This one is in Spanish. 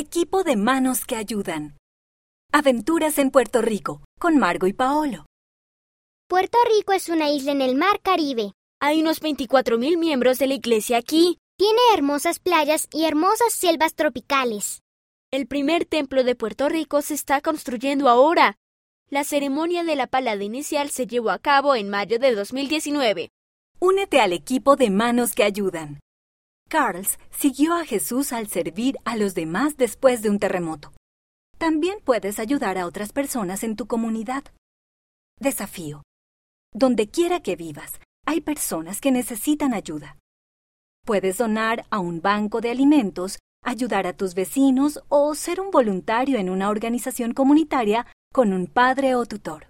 Equipo de manos que ayudan. Aventuras en Puerto Rico con Margo y Paolo. Puerto Rico es una isla en el Mar Caribe. Hay unos 24.000 miembros de la iglesia aquí. Tiene hermosas playas y hermosas selvas tropicales. El primer templo de Puerto Rico se está construyendo ahora. La ceremonia de la palada inicial se llevó a cabo en mayo de 2019. Únete al equipo de manos que ayudan. Carls siguió a Jesús al servir a los demás después de un terremoto. También puedes ayudar a otras personas en tu comunidad. Desafío. Donde quiera que vivas, hay personas que necesitan ayuda. Puedes donar a un banco de alimentos, ayudar a tus vecinos o ser un voluntario en una organización comunitaria con un padre o tutor.